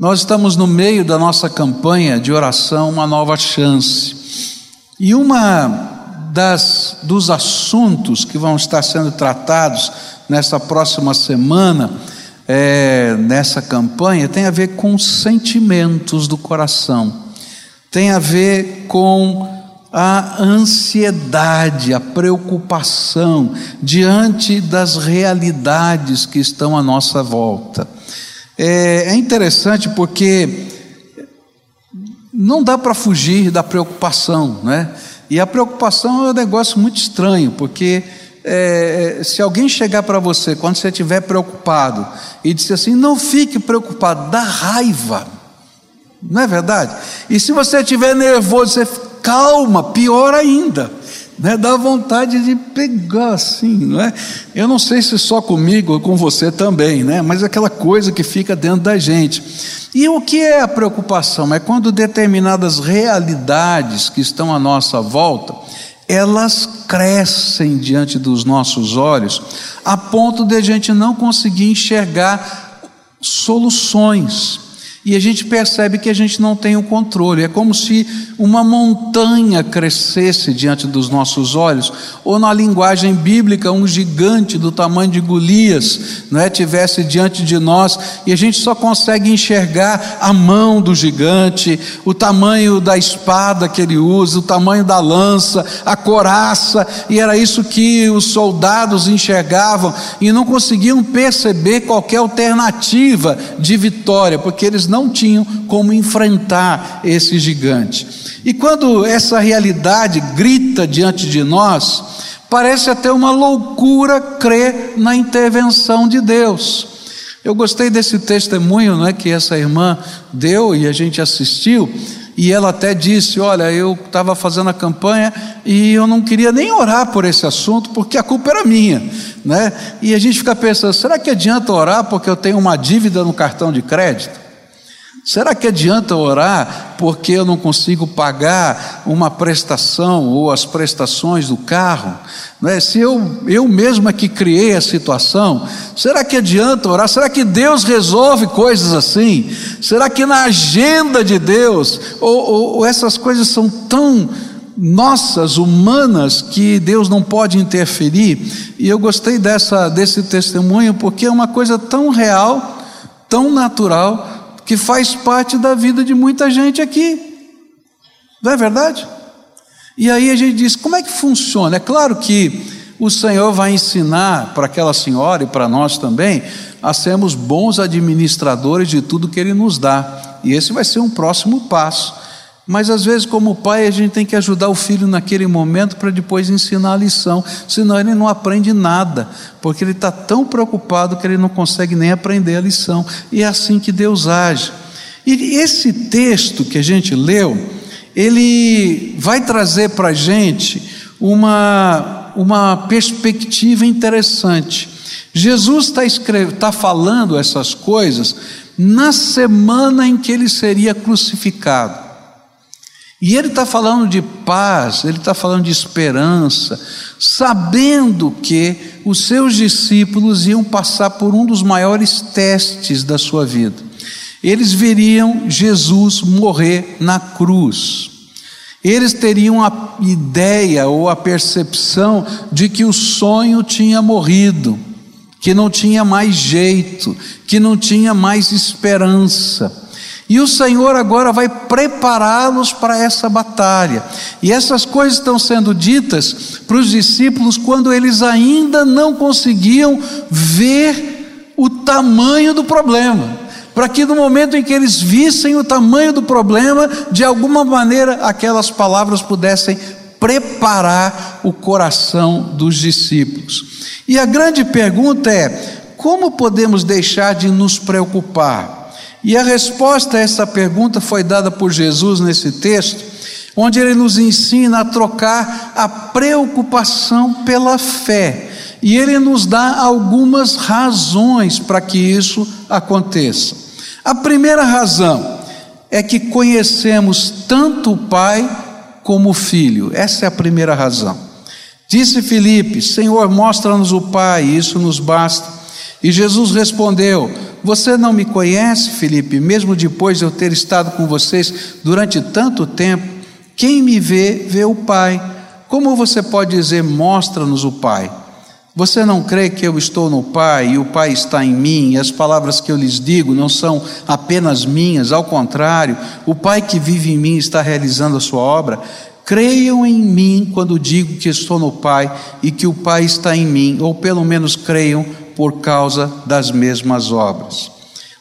Nós estamos no meio da nossa campanha de oração Uma Nova Chance. E uma das dos assuntos que vão estar sendo tratados nessa próxima semana, é, nessa campanha, tem a ver com sentimentos do coração, tem a ver com a ansiedade, a preocupação diante das realidades que estão à nossa volta. É, é interessante porque não dá para fugir da preocupação, né? E a preocupação é um negócio muito estranho, porque é, se alguém chegar para você quando você estiver preocupado e disser assim, não fique preocupado, dá raiva, não é verdade? E se você estiver nervoso, você calma, pior ainda né? dá vontade de pegar assim, não é? Eu não sei se só comigo ou com você também, né? mas aquela coisa que fica dentro da gente. E o que é a preocupação? É quando determinadas realidades que estão à nossa volta, elas crescem diante dos nossos olhos, a ponto de a gente não conseguir enxergar soluções e a gente percebe que a gente não tem o controle. É como se uma montanha crescesse diante dos nossos olhos, ou na linguagem bíblica, um gigante do tamanho de Golias, não é, tivesse diante de nós e a gente só consegue enxergar a mão do gigante, o tamanho da espada que ele usa, o tamanho da lança, a coraça, e era isso que os soldados enxergavam e não conseguiam perceber qualquer alternativa de vitória, porque eles não tinham como enfrentar esse gigante. E quando essa realidade grita diante de nós, parece até uma loucura crer na intervenção de Deus. Eu gostei desse testemunho né, que essa irmã deu e a gente assistiu, e ela até disse: Olha, eu estava fazendo a campanha e eu não queria nem orar por esse assunto, porque a culpa era minha. Né? E a gente fica pensando: será que adianta orar porque eu tenho uma dívida no cartão de crédito? Será que adianta orar porque eu não consigo pagar uma prestação ou as prestações do carro? É? Se eu, eu mesma que criei a situação, será que adianta orar? Será que Deus resolve coisas assim? Será que na agenda de Deus, ou, ou, ou essas coisas são tão nossas, humanas, que Deus não pode interferir? E eu gostei dessa, desse testemunho porque é uma coisa tão real, tão natural que faz parte da vida de muita gente aqui. Não é verdade? E aí a gente diz: como é que funciona? É claro que o Senhor vai ensinar para aquela senhora e para nós também a sermos bons administradores de tudo que Ele nos dá. E esse vai ser um próximo passo. Mas às vezes, como pai, a gente tem que ajudar o filho naquele momento para depois ensinar a lição, senão ele não aprende nada, porque ele está tão preocupado que ele não consegue nem aprender a lição. E é assim que Deus age. E esse texto que a gente leu, ele vai trazer para a gente uma, uma perspectiva interessante. Jesus está tá falando essas coisas na semana em que ele seria crucificado. E ele está falando de paz, ele está falando de esperança, sabendo que os seus discípulos iam passar por um dos maiores testes da sua vida. Eles veriam Jesus morrer na cruz. Eles teriam a ideia ou a percepção de que o sonho tinha morrido, que não tinha mais jeito, que não tinha mais esperança. E o Senhor agora vai prepará-los para essa batalha. E essas coisas estão sendo ditas para os discípulos quando eles ainda não conseguiam ver o tamanho do problema. Para que no momento em que eles vissem o tamanho do problema, de alguma maneira aquelas palavras pudessem preparar o coração dos discípulos. E a grande pergunta é: como podemos deixar de nos preocupar? E a resposta a essa pergunta foi dada por Jesus nesse texto, onde ele nos ensina a trocar a preocupação pela fé. E ele nos dá algumas razões para que isso aconteça. A primeira razão é que conhecemos tanto o Pai como o Filho. Essa é a primeira razão. Disse Filipe: Senhor, mostra-nos o Pai, isso nos basta. E Jesus respondeu: Você não me conhece, Felipe, mesmo depois de eu ter estado com vocês durante tanto tempo? Quem me vê, vê o Pai. Como você pode dizer, mostra-nos o Pai? Você não crê que eu estou no Pai e o Pai está em mim, e as palavras que eu lhes digo não são apenas minhas, ao contrário, o Pai que vive em mim está realizando a sua obra? Creiam em mim quando digo que estou no Pai e que o Pai está em mim, ou pelo menos creiam por causa das mesmas obras.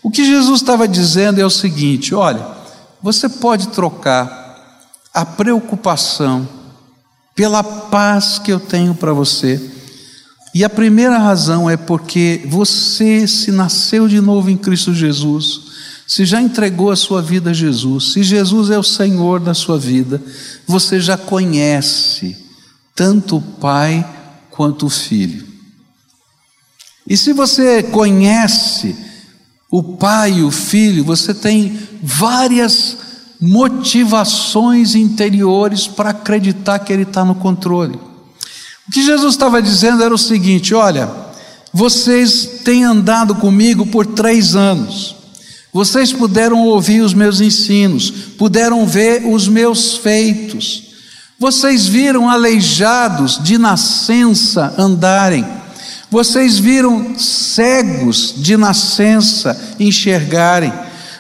O que Jesus estava dizendo é o seguinte: olha, você pode trocar a preocupação pela paz que eu tenho para você. E a primeira razão é porque você se nasceu de novo em Cristo Jesus se já entregou a sua vida a Jesus, se Jesus é o Senhor da sua vida, você já conhece tanto o Pai quanto o Filho. E se você conhece o Pai e o Filho, você tem várias motivações interiores para acreditar que Ele está no controle. O que Jesus estava dizendo era o seguinte: olha, vocês têm andado comigo por três anos. Vocês puderam ouvir os meus ensinos, puderam ver os meus feitos. Vocês viram aleijados de nascença andarem. Vocês viram cegos de nascença enxergarem.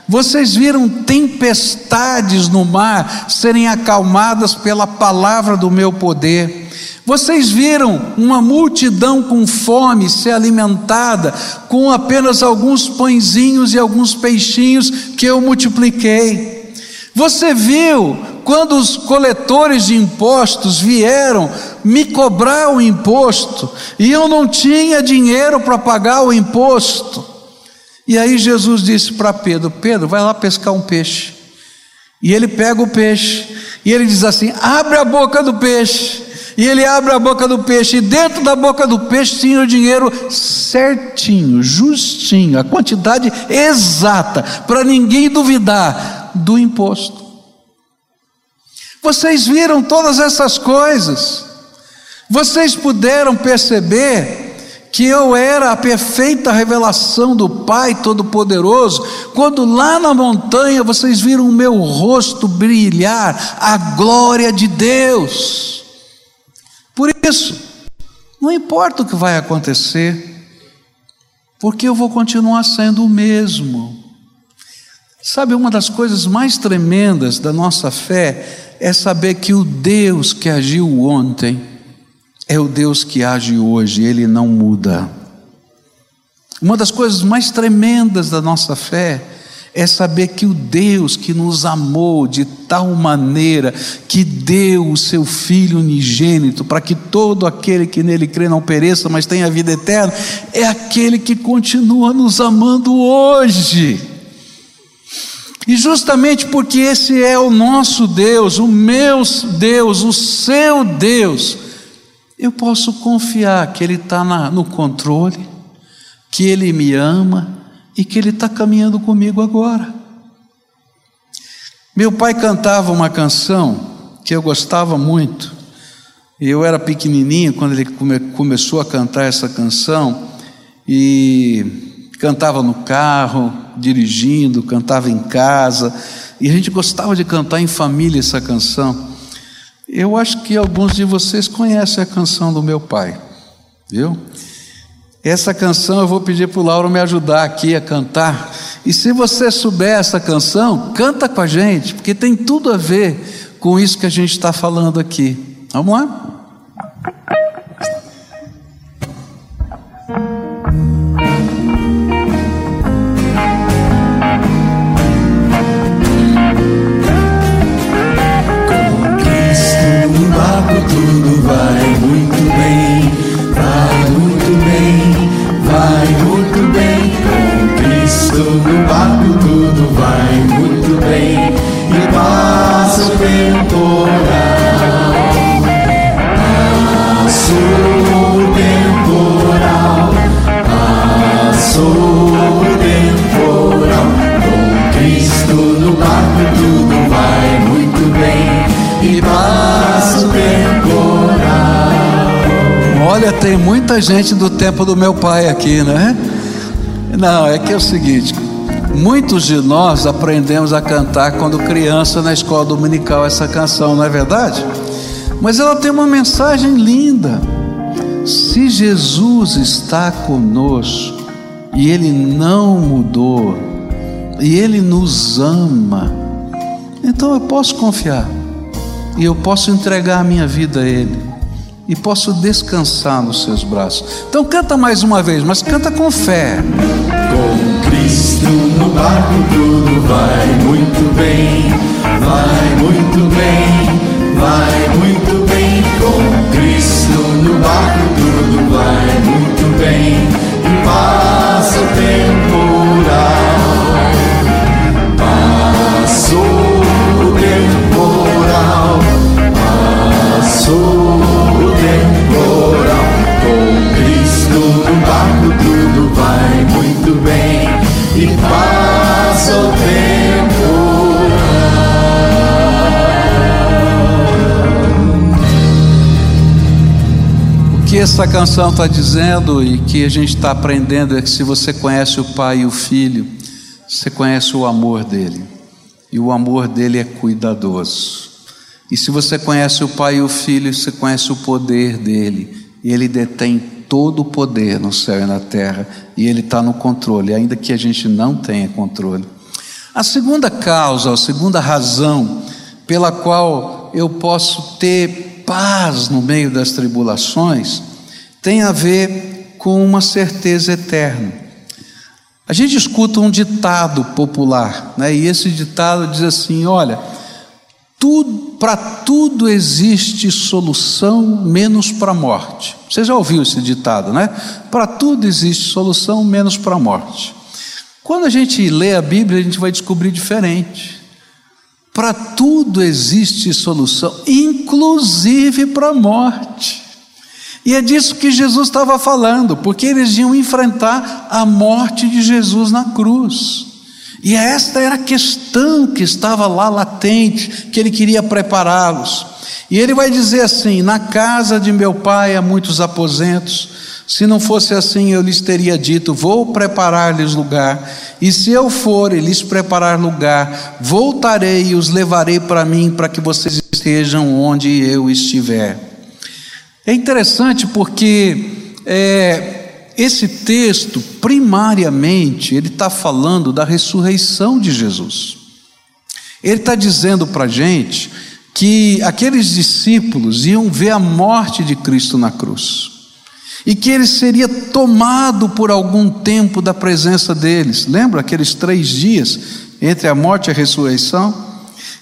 Vocês viram tempestades no mar serem acalmadas pela palavra do meu poder. Vocês viram uma multidão com fome ser alimentada com apenas alguns pãezinhos e alguns peixinhos que eu multipliquei. Você viu quando os coletores de impostos vieram me cobrar o imposto e eu não tinha dinheiro para pagar o imposto. E aí Jesus disse para Pedro: Pedro, vai lá pescar um peixe. E ele pega o peixe e ele diz assim: abre a boca do peixe. E ele abre a boca do peixe, e dentro da boca do peixe tinha o dinheiro certinho, justinho, a quantidade exata, para ninguém duvidar do imposto. Vocês viram todas essas coisas, vocês puderam perceber que eu era a perfeita revelação do Pai Todo-Poderoso, quando lá na montanha vocês viram o meu rosto brilhar, a glória de Deus. Por isso, não importa o que vai acontecer, porque eu vou continuar sendo o mesmo. Sabe, uma das coisas mais tremendas da nossa fé é saber que o Deus que agiu ontem é o Deus que age hoje, ele não muda. Uma das coisas mais tremendas da nossa fé é saber que o Deus que nos amou de tal maneira que deu o seu Filho unigênito para que todo aquele que nele crê não pereça, mas tenha vida eterna, é aquele que continua nos amando hoje. E justamente porque esse é o nosso Deus, o meu Deus, o seu Deus, eu posso confiar que Ele está no controle, que Ele me ama e que Ele está caminhando comigo agora. Meu pai cantava uma canção que eu gostava muito. Eu era pequenininho quando ele come, começou a cantar essa canção e cantava no carro, dirigindo, cantava em casa, e a gente gostava de cantar em família essa canção. Eu acho que alguns de vocês conhecem a canção do meu pai, viu? Essa canção eu vou pedir para o Lauro me ajudar aqui a cantar. E se você souber essa canção, canta com a gente, porque tem tudo a ver com isso que a gente está falando aqui. Vamos lá? Tem muita gente do tempo do meu pai aqui, né? Não, é que é o seguinte: muitos de nós aprendemos a cantar quando criança na escola dominical essa canção, não é verdade? Mas ela tem uma mensagem linda. Se Jesus está conosco e Ele não mudou, e Ele nos ama, então eu posso confiar e eu posso entregar a minha vida a Ele e posso descansar nos seus braços. Então canta mais uma vez, mas canta com fé. Com Cristo no barco tudo vai muito bem, vai muito bem, vai muito bem. Com Cristo no barco tudo vai muito bem e passa o temporal. Essa canção está dizendo e que a gente está aprendendo é que se você conhece o Pai e o Filho, você conhece o amor dele. E o amor dele é cuidadoso. E se você conhece o Pai e o Filho, você conhece o poder dele. Ele detém todo o poder no céu e na terra. E ele está no controle, ainda que a gente não tenha controle. A segunda causa, a segunda razão pela qual eu posso ter paz no meio das tribulações, tem a ver com uma certeza eterna. A gente escuta um ditado popular, né? e esse ditado diz assim: olha, para tudo existe solução, menos para a morte. Você já ouviu esse ditado, né? Para tudo existe solução, menos para a morte. Quando a gente lê a Bíblia, a gente vai descobrir diferente. Para tudo existe solução, inclusive para a morte. E é disso que Jesus estava falando, porque eles iam enfrentar a morte de Jesus na cruz. E esta era a questão que estava lá latente, que ele queria prepará-los. E ele vai dizer assim: Na casa de meu pai há muitos aposentos. Se não fosse assim, eu lhes teria dito: Vou preparar-lhes lugar. E se eu for e lhes preparar lugar, voltarei e os levarei para mim, para que vocês estejam onde eu estiver. É interessante porque é, esse texto, primariamente, ele está falando da ressurreição de Jesus. Ele está dizendo para a gente que aqueles discípulos iam ver a morte de Cristo na cruz e que ele seria tomado por algum tempo da presença deles. Lembra aqueles três dias entre a morte e a ressurreição?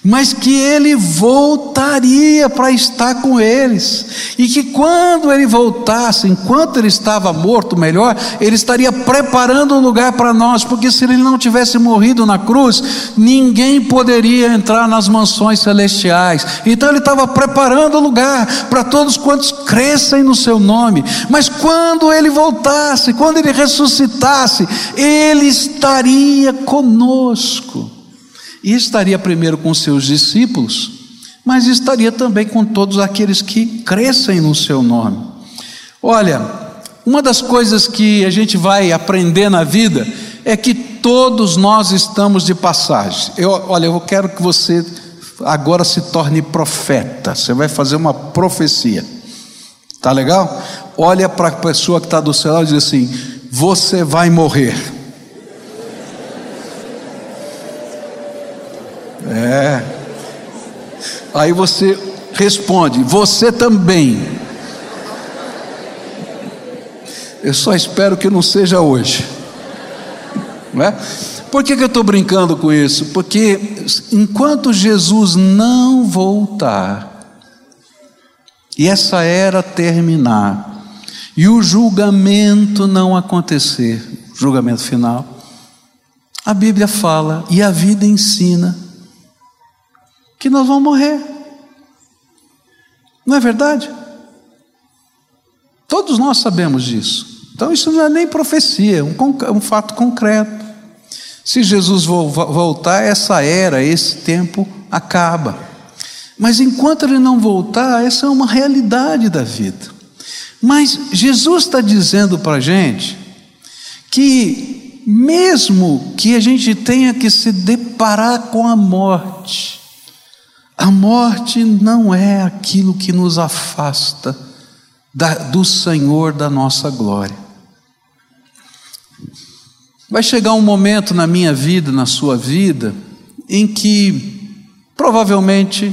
Mas que ele voltaria para estar com eles, e que quando ele voltasse, enquanto ele estava morto, melhor, ele estaria preparando um lugar para nós, porque se ele não tivesse morrido na cruz, ninguém poderia entrar nas mansões celestiais. Então ele estava preparando um lugar para todos quantos crescem no seu nome, mas quando ele voltasse, quando ele ressuscitasse, ele estaria conosco. E estaria primeiro com seus discípulos, mas estaria também com todos aqueles que crescem no seu nome. Olha, uma das coisas que a gente vai aprender na vida é que todos nós estamos de passagem. Eu, olha, eu quero que você agora se torne profeta. Você vai fazer uma profecia. Tá legal? Olha para a pessoa que está do lado e diz assim: Você vai morrer. É. Aí você responde: Você também. Eu só espero que não seja hoje. Não é? Por que, que eu estou brincando com isso? Porque enquanto Jesus não voltar, e essa era terminar, e o julgamento não acontecer, julgamento final, a Bíblia fala e a vida ensina que nós vamos morrer. Não é verdade? Todos nós sabemos disso. Então, isso não é nem profecia, é um, um fato concreto. Se Jesus voltar, essa era, esse tempo acaba. Mas enquanto ele não voltar, essa é uma realidade da vida. Mas Jesus está dizendo para a gente que mesmo que a gente tenha que se deparar com a morte, a morte não é aquilo que nos afasta da, do Senhor da nossa glória. Vai chegar um momento na minha vida, na sua vida, em que provavelmente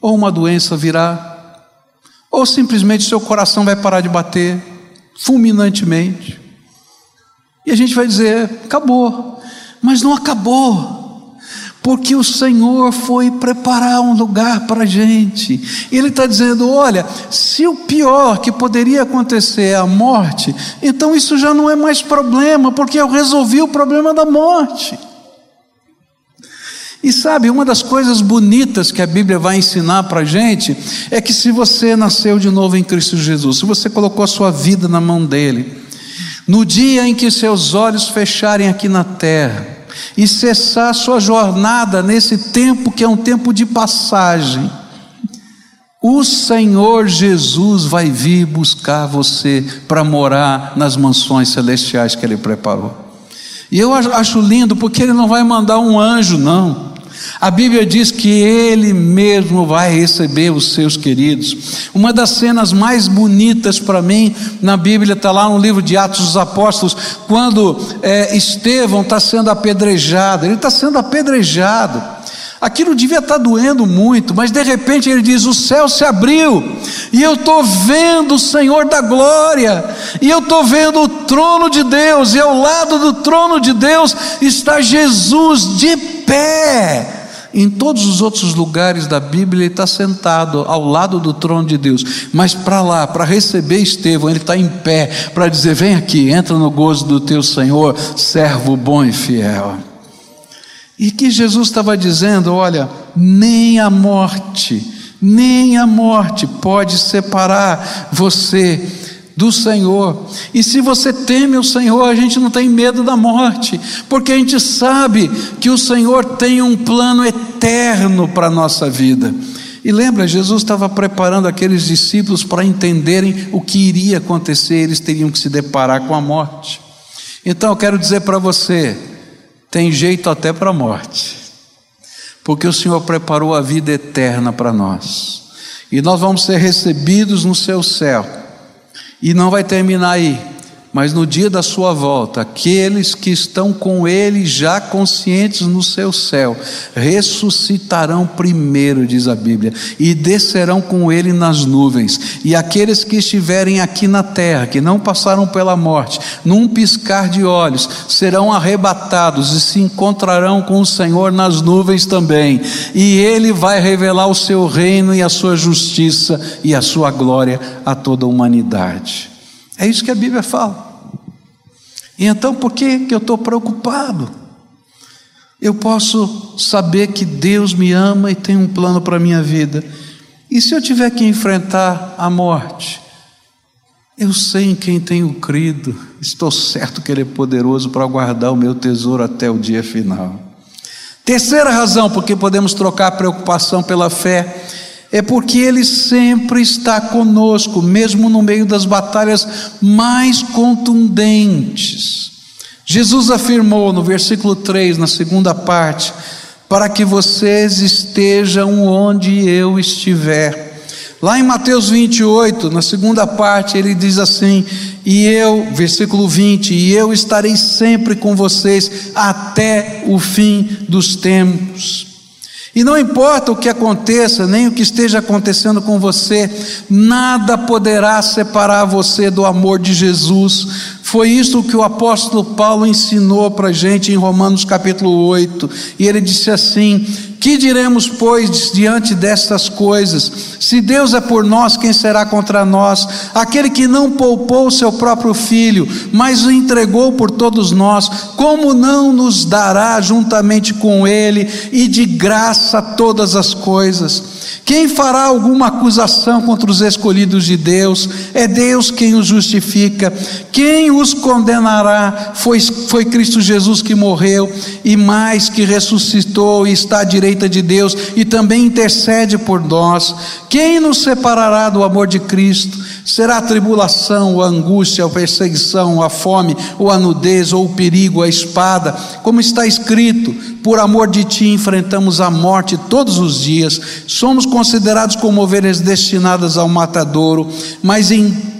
ou uma doença virá, ou simplesmente seu coração vai parar de bater fulminantemente. E a gente vai dizer: acabou. Mas não acabou, porque o Senhor foi preparar um lugar para a gente. Ele está dizendo: olha, se o pior que poderia acontecer é a morte, então isso já não é mais problema, porque eu resolvi o problema da morte. E sabe, uma das coisas bonitas que a Bíblia vai ensinar para a gente é que se você nasceu de novo em Cristo Jesus, se você colocou a sua vida na mão dEle, no dia em que seus olhos fecharem aqui na terra e cessar sua jornada nesse tempo que é um tempo de passagem, o Senhor Jesus vai vir buscar você para morar nas mansões celestiais que Ele preparou. E eu acho lindo porque Ele não vai mandar um anjo, não. A Bíblia diz que Ele mesmo vai receber os seus queridos. Uma das cenas mais bonitas para mim na Bíblia está lá no livro de Atos dos Apóstolos, quando é, Estevão está sendo apedrejado. Ele está sendo apedrejado. Aquilo devia estar tá doendo muito, mas de repente ele diz: O céu se abriu, e eu estou vendo o Senhor da glória, e eu estou vendo o trono de Deus, e ao lado do trono de Deus está Jesus de pé. Em todos os outros lugares da Bíblia, ele está sentado ao lado do trono de Deus, mas para lá, para receber Estevão, ele está em pé para dizer: Vem aqui, entra no gozo do teu Senhor, servo bom e fiel. E que Jesus estava dizendo: Olha, nem a morte, nem a morte pode separar você do Senhor. E se você teme o Senhor, a gente não tem medo da morte, porque a gente sabe que o Senhor tem um plano eterno para a nossa vida. E lembra, Jesus estava preparando aqueles discípulos para entenderem o que iria acontecer, eles teriam que se deparar com a morte. Então eu quero dizer para você: tem jeito até para a morte, porque o Senhor preparou a vida eterna para nós, e nós vamos ser recebidos no seu céu e não vai terminar aí, mas no dia da sua volta, aqueles que estão com ele já conscientes no seu céu, ressuscitarão primeiro, diz a Bíblia, e descerão com ele nas nuvens. E aqueles que estiverem aqui na terra, que não passaram pela morte, num piscar de olhos, serão arrebatados e se encontrarão com o Senhor nas nuvens também. E ele vai revelar o seu reino e a sua justiça e a sua glória a toda a humanidade. É isso que a Bíblia fala. E então por que, que eu estou preocupado? Eu posso saber que Deus me ama e tem um plano para a minha vida. E se eu tiver que enfrentar a morte? Eu sei em quem tenho crido, estou certo que Ele é poderoso para guardar o meu tesouro até o dia final. Terceira razão porque podemos trocar preocupação pela fé é porque Ele sempre está conosco, mesmo no meio das batalhas mais contundentes. Jesus afirmou no versículo 3, na segunda parte, para que vocês estejam onde eu estiver. Lá em Mateus 28, na segunda parte, ele diz assim: E eu, versículo 20, e eu estarei sempre com vocês até o fim dos tempos. E não importa o que aconteça, nem o que esteja acontecendo com você, nada poderá separar você do amor de Jesus. Foi isso que o apóstolo Paulo ensinou para a gente em Romanos capítulo 8. E ele disse assim: que diremos, pois, diante destas coisas? Se Deus é por nós, quem será contra nós? Aquele que não poupou o seu próprio filho, mas o entregou por todos nós, como não nos dará juntamente com ele e de graça todas as coisas? Quem fará alguma acusação contra os escolhidos de Deus? É Deus quem os justifica. Quem os condenará? Foi, foi Cristo Jesus que morreu e mais que ressuscitou e está à direita de Deus e também intercede por nós. Quem nos separará do amor de Cristo? Será a tribulação, a angústia, a perseguição, a fome, ou a nudez, ou o perigo, a espada, como está escrito: por amor de ti enfrentamos a morte todos os dias, somos considerados como ovelhas destinadas ao matadouro, mas em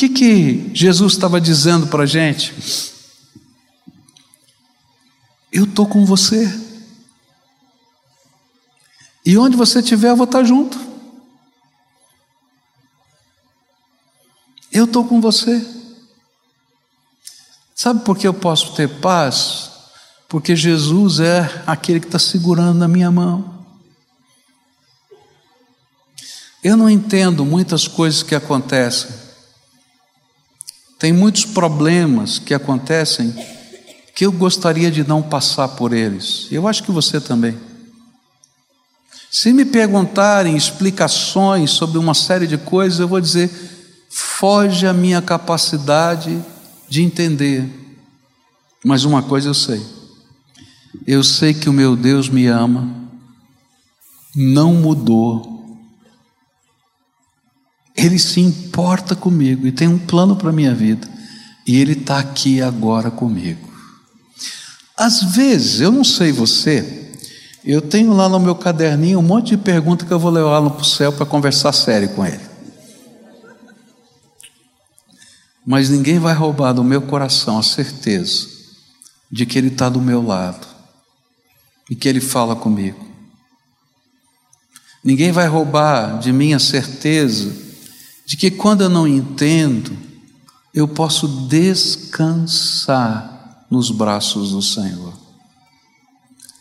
que, que Jesus estava dizendo para a gente? Eu estou com você. E onde você estiver, eu vou estar junto. Eu estou com você. Sabe por que eu posso ter paz? Porque Jesus é aquele que está segurando na minha mão. Eu não entendo muitas coisas que acontecem. Tem muitos problemas que acontecem que eu gostaria de não passar por eles. Eu acho que você também. Se me perguntarem explicações sobre uma série de coisas, eu vou dizer: foge a minha capacidade de entender. Mas uma coisa eu sei: eu sei que o meu Deus me ama, não mudou, ele se importa comigo e tem um plano para a minha vida. E Ele está aqui agora comigo. Às vezes, eu não sei você, eu tenho lá no meu caderninho um monte de perguntas que eu vou levar lá para o céu para conversar sério com Ele. Mas ninguém vai roubar do meu coração a certeza de que Ele está do meu lado e que Ele fala comigo. Ninguém vai roubar de mim a certeza de que quando eu não entendo, eu posso descansar nos braços do Senhor.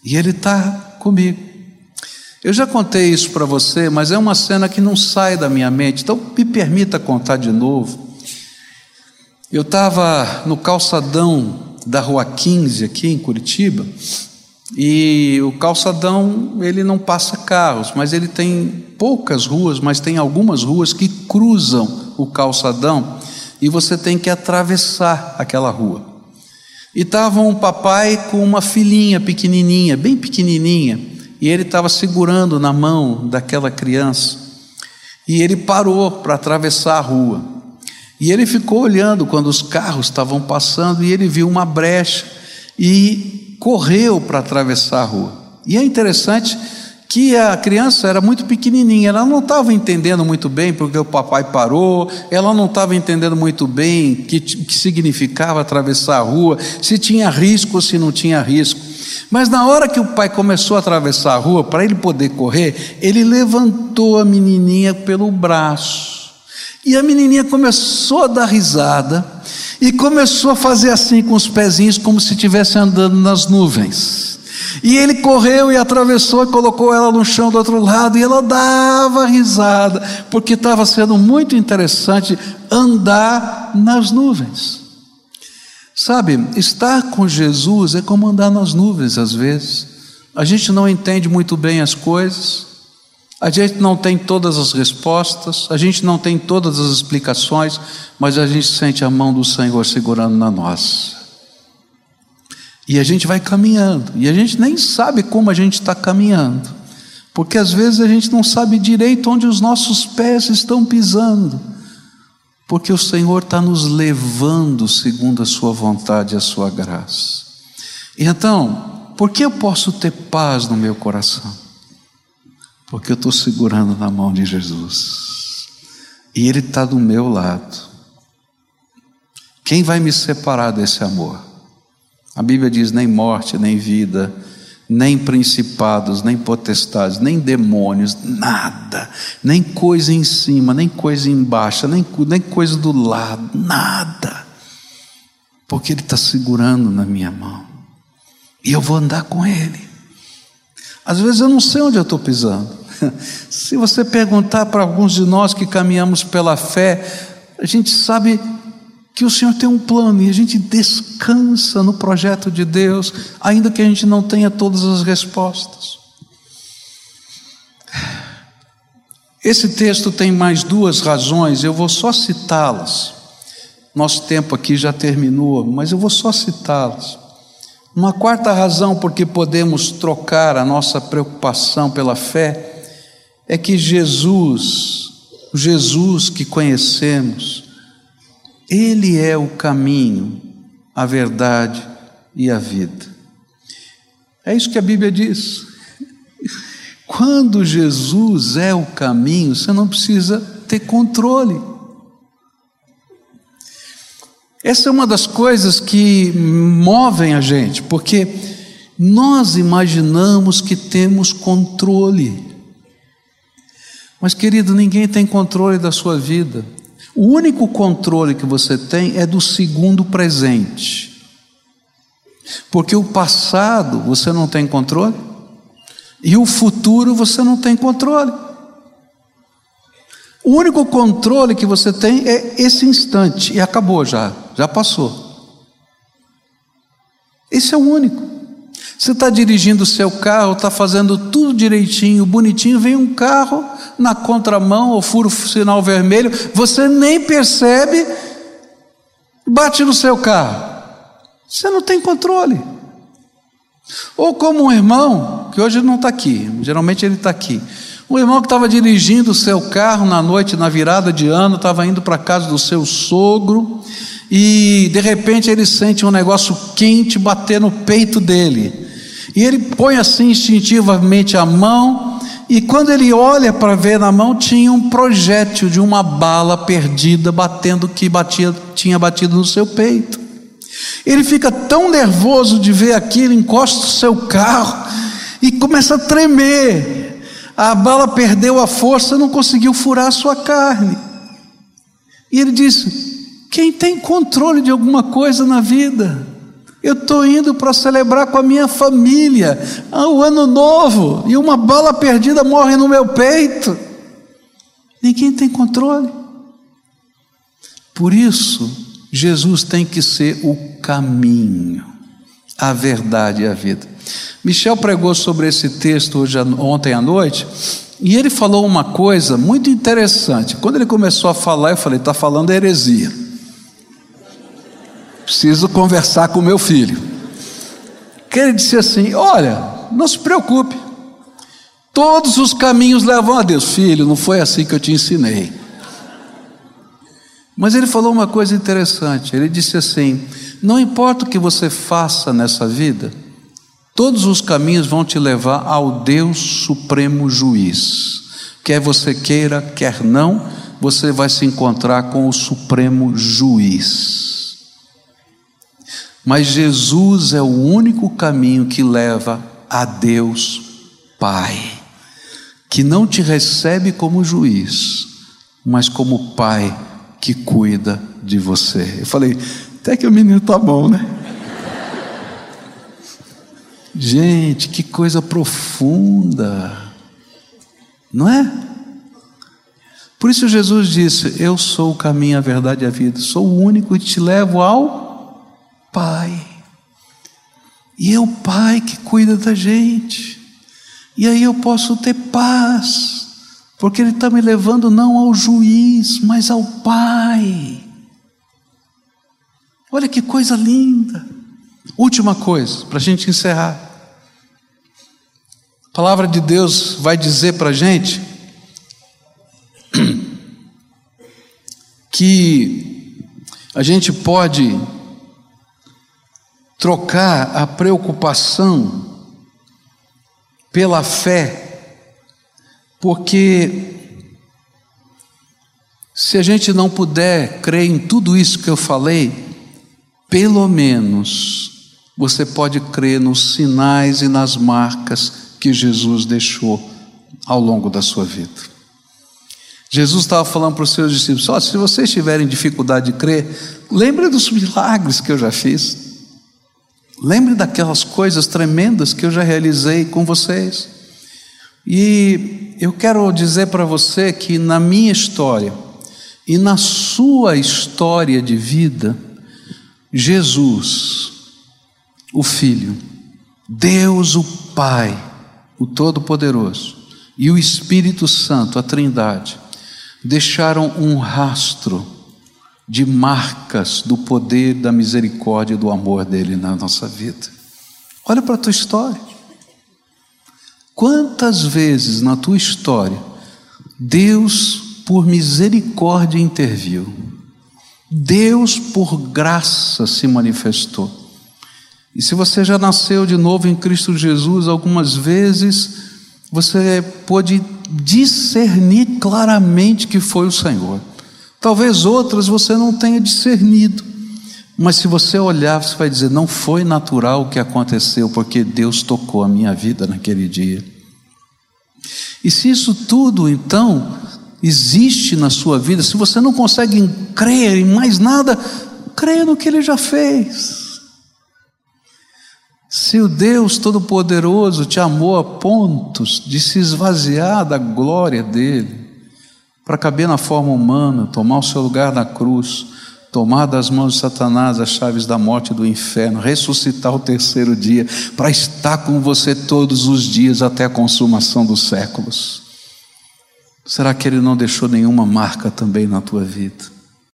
E Ele está comigo. Eu já contei isso para você, mas é uma cena que não sai da minha mente, então me permita contar de novo. Eu estava no calçadão da Rua 15, aqui em Curitiba, e o calçadão, ele não passa carros, mas ele tem poucas ruas, mas tem algumas ruas que cruzam o calçadão e você tem que atravessar aquela rua. E estava um papai com uma filhinha pequenininha, bem pequenininha, e ele estava segurando na mão daquela criança. E ele parou para atravessar a rua. E ele ficou olhando quando os carros estavam passando e ele viu uma brecha e correu para atravessar a rua. E é interessante que a criança era muito pequenininha, ela não estava entendendo muito bem porque o papai parou, ela não estava entendendo muito bem o que, que significava atravessar a rua, se tinha risco ou se não tinha risco. Mas na hora que o pai começou a atravessar a rua, para ele poder correr, ele levantou a menininha pelo braço. E a menininha começou a dar risada e começou a fazer assim com os pezinhos, como se estivesse andando nas nuvens. E ele correu e atravessou e colocou ela no chão do outro lado, e ela dava risada, porque estava sendo muito interessante andar nas nuvens. Sabe, estar com Jesus é como andar nas nuvens às vezes. A gente não entende muito bem as coisas, a gente não tem todas as respostas, a gente não tem todas as explicações, mas a gente sente a mão do Senhor segurando na nossa. E a gente vai caminhando, e a gente nem sabe como a gente está caminhando, porque às vezes a gente não sabe direito onde os nossos pés estão pisando, porque o Senhor está nos levando segundo a Sua vontade e a Sua graça. E então, por que eu posso ter paz no meu coração? Porque eu estou segurando na mão de Jesus. E Ele está do meu lado. Quem vai me separar desse amor? A Bíblia diz: nem morte, nem vida, nem principados, nem potestades, nem demônios, nada, nem coisa em cima, nem coisa embaixo, nem, nem coisa do lado, nada, porque Ele está segurando na minha mão, e eu vou andar com Ele. Às vezes eu não sei onde eu estou pisando, Se você perguntar para alguns de nós que caminhamos pela fé, a gente sabe que o Senhor tem um plano e a gente descansa no projeto de Deus, ainda que a gente não tenha todas as respostas. Esse texto tem mais duas razões, eu vou só citá-las. Nosso tempo aqui já terminou, mas eu vou só citá-las. Uma quarta razão por que podemos trocar a nossa preocupação pela fé é que Jesus, Jesus que conhecemos, ele é o caminho, a verdade e a vida. É isso que a Bíblia diz. Quando Jesus é o caminho, você não precisa ter controle. Essa é uma das coisas que movem a gente, porque nós imaginamos que temos controle. Mas, querido, ninguém tem controle da sua vida. O único controle que você tem é do segundo presente. Porque o passado você não tem controle, e o futuro você não tem controle. O único controle que você tem é esse instante, e acabou já, já passou. Esse é o único. Você está dirigindo o seu carro, está fazendo tudo direitinho, bonitinho, vem um carro na contramão ou fura o sinal vermelho, você nem percebe, bate no seu carro. Você não tem controle. Ou como um irmão, que hoje não está aqui, geralmente ele está aqui. Um irmão que estava dirigindo o seu carro na noite, na virada de ano, estava indo para casa do seu sogro, e de repente ele sente um negócio quente bater no peito dele. E ele põe assim instintivamente a mão e quando ele olha para ver na mão, tinha um projétil de uma bala perdida batendo que batia, tinha batido no seu peito. Ele fica tão nervoso de ver aquilo, encosta o seu carro e começa a tremer. A bala perdeu a força, não conseguiu furar a sua carne. E ele disse: Quem tem controle de alguma coisa na vida? Eu estou indo para celebrar com a minha família ah, o ano novo e uma bala perdida morre no meu peito. Ninguém tem controle. Por isso, Jesus tem que ser o caminho, a verdade e a vida. Michel pregou sobre esse texto hoje, ontem à noite e ele falou uma coisa muito interessante. Quando ele começou a falar, eu falei: está falando heresia preciso conversar com meu filho. Que ele disse assim: Olha, não se preocupe, todos os caminhos levam a Deus. Filho, não foi assim que eu te ensinei. Mas ele falou uma coisa interessante. Ele disse assim: Não importa o que você faça nessa vida, todos os caminhos vão te levar ao Deus Supremo Juiz. Quer você queira, quer não, você vai se encontrar com o Supremo Juiz. Mas Jesus é o único caminho que leva a Deus Pai, que não te recebe como juiz, mas como Pai que cuida de você. Eu falei, até que o menino tá bom, né? Gente, que coisa profunda, não é? Por isso Jesus disse: Eu sou o caminho, a verdade e a vida, sou o único que te levo ao Pai. E é o Pai que cuida da gente. E aí eu posso ter paz, porque Ele está me levando não ao juiz, mas ao Pai. Olha que coisa linda. Última coisa, para a gente encerrar. A palavra de Deus vai dizer para a gente que a gente pode trocar a preocupação pela fé, porque se a gente não puder crer em tudo isso que eu falei, pelo menos você pode crer nos sinais e nas marcas que Jesus deixou ao longo da sua vida. Jesus estava falando para os seus discípulos: oh, se vocês tiverem dificuldade de crer, lembre dos milagres que eu já fiz. Lembre daquelas coisas tremendas que eu já realizei com vocês. E eu quero dizer para você que na minha história, E na sua história de vida, Jesus, o Filho, Deus o Pai, o Todo-Poderoso, e o Espírito Santo, a Trindade, deixaram um rastro de marcas do poder, da misericórdia e do amor dele na nossa vida. Olha para a tua história. Quantas vezes na tua história Deus, por misericórdia, interviu? Deus, por graça, se manifestou. E se você já nasceu de novo em Cristo Jesus, algumas vezes você pôde discernir claramente que foi o Senhor. Talvez outras você não tenha discernido, mas se você olhar, você vai dizer: não foi natural o que aconteceu, porque Deus tocou a minha vida naquele dia. E se isso tudo, então, existe na sua vida, se você não consegue crer em mais nada, creia no que Ele já fez. Se o Deus Todo-Poderoso te amou a pontos de se esvaziar da glória dele, para caber na forma humana, tomar o seu lugar na cruz, tomar das mãos de Satanás as chaves da morte e do inferno, ressuscitar o terceiro dia, para estar com você todos os dias até a consumação dos séculos. Será que ele não deixou nenhuma marca também na tua vida?